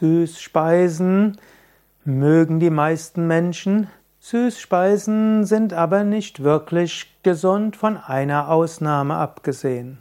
Süßspeisen mögen die meisten Menschen. Süßspeisen sind aber nicht wirklich gesund, von einer Ausnahme abgesehen.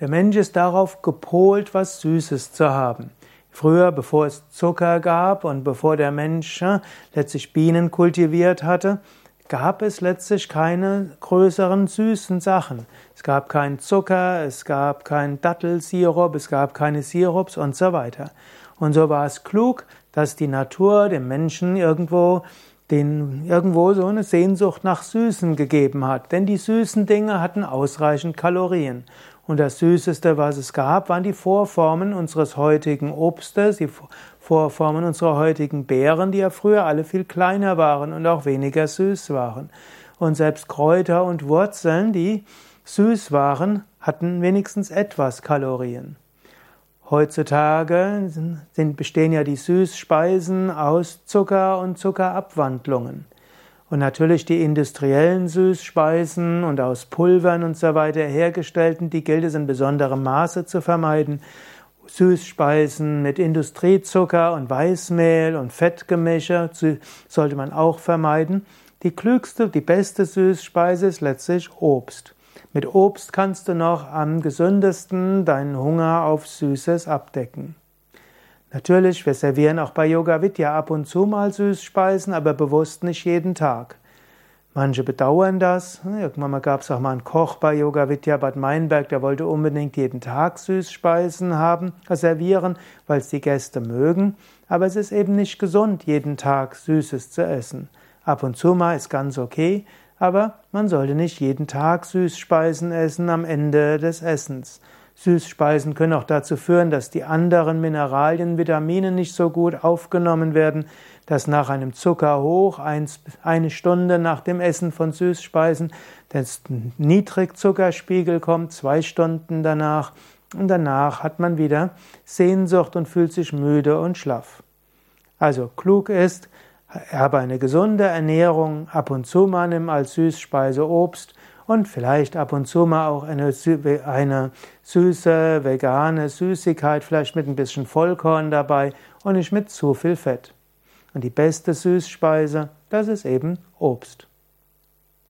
Der Mensch ist darauf gepolt, was Süßes zu haben. Früher, bevor es Zucker gab und bevor der Mensch äh, letztlich Bienen kultiviert hatte, gab es letztlich keine größeren süßen Sachen. Es gab keinen Zucker, es gab keinen Dattelsirup, es gab keine Sirups und so weiter. Und so war es klug, dass die Natur dem Menschen irgendwo den irgendwo so eine Sehnsucht nach Süßen gegeben hat, denn die süßen Dinge hatten ausreichend Kalorien. Und das Süßeste, was es gab, waren die Vorformen unseres heutigen Obstes, die Vorformen unserer heutigen Beeren, die ja früher alle viel kleiner waren und auch weniger süß waren. Und selbst Kräuter und Wurzeln, die süß waren, hatten wenigstens etwas Kalorien. Heutzutage sind, bestehen ja die Süßspeisen aus Zucker und Zuckerabwandlungen. Und natürlich die industriellen Süßspeisen und aus Pulvern und so weiter hergestellten, die gilt es in besonderem Maße zu vermeiden. Süßspeisen mit Industriezucker und Weißmehl und Fettgemische sollte man auch vermeiden. Die klügste, die beste Süßspeise ist letztlich Obst. Mit Obst kannst du noch am gesündesten deinen Hunger auf Süßes abdecken. Natürlich, wir servieren auch bei Yoga Vidya ab und zu mal Süßspeisen, aber bewusst nicht jeden Tag. Manche bedauern das. Irgendwann gab es auch mal einen Koch bei Yoga Vidya Bad Meinberg, der wollte unbedingt jeden Tag Süßspeisen haben, servieren, weil es die Gäste mögen. Aber es ist eben nicht gesund, jeden Tag Süßes zu essen. Ab und zu mal ist ganz okay, aber man sollte nicht jeden Tag Süßspeisen essen am Ende des Essens. Süßspeisen können auch dazu führen, dass die anderen Mineralien, Vitamine nicht so gut aufgenommen werden, dass nach einem Zuckerhoch eine Stunde nach dem Essen von Süßspeisen der Niedrigzuckerspiegel kommt, zwei Stunden danach und danach hat man wieder Sehnsucht und fühlt sich müde und schlaff. Also klug ist, habe eine gesunde Ernährung, ab und zu mal nimm als Süßspeise Obst und vielleicht ab und zu mal auch eine, eine süße vegane Süßigkeit, vielleicht mit ein bisschen Vollkorn dabei und nicht mit zu viel Fett. Und die beste Süßspeise, das ist eben Obst.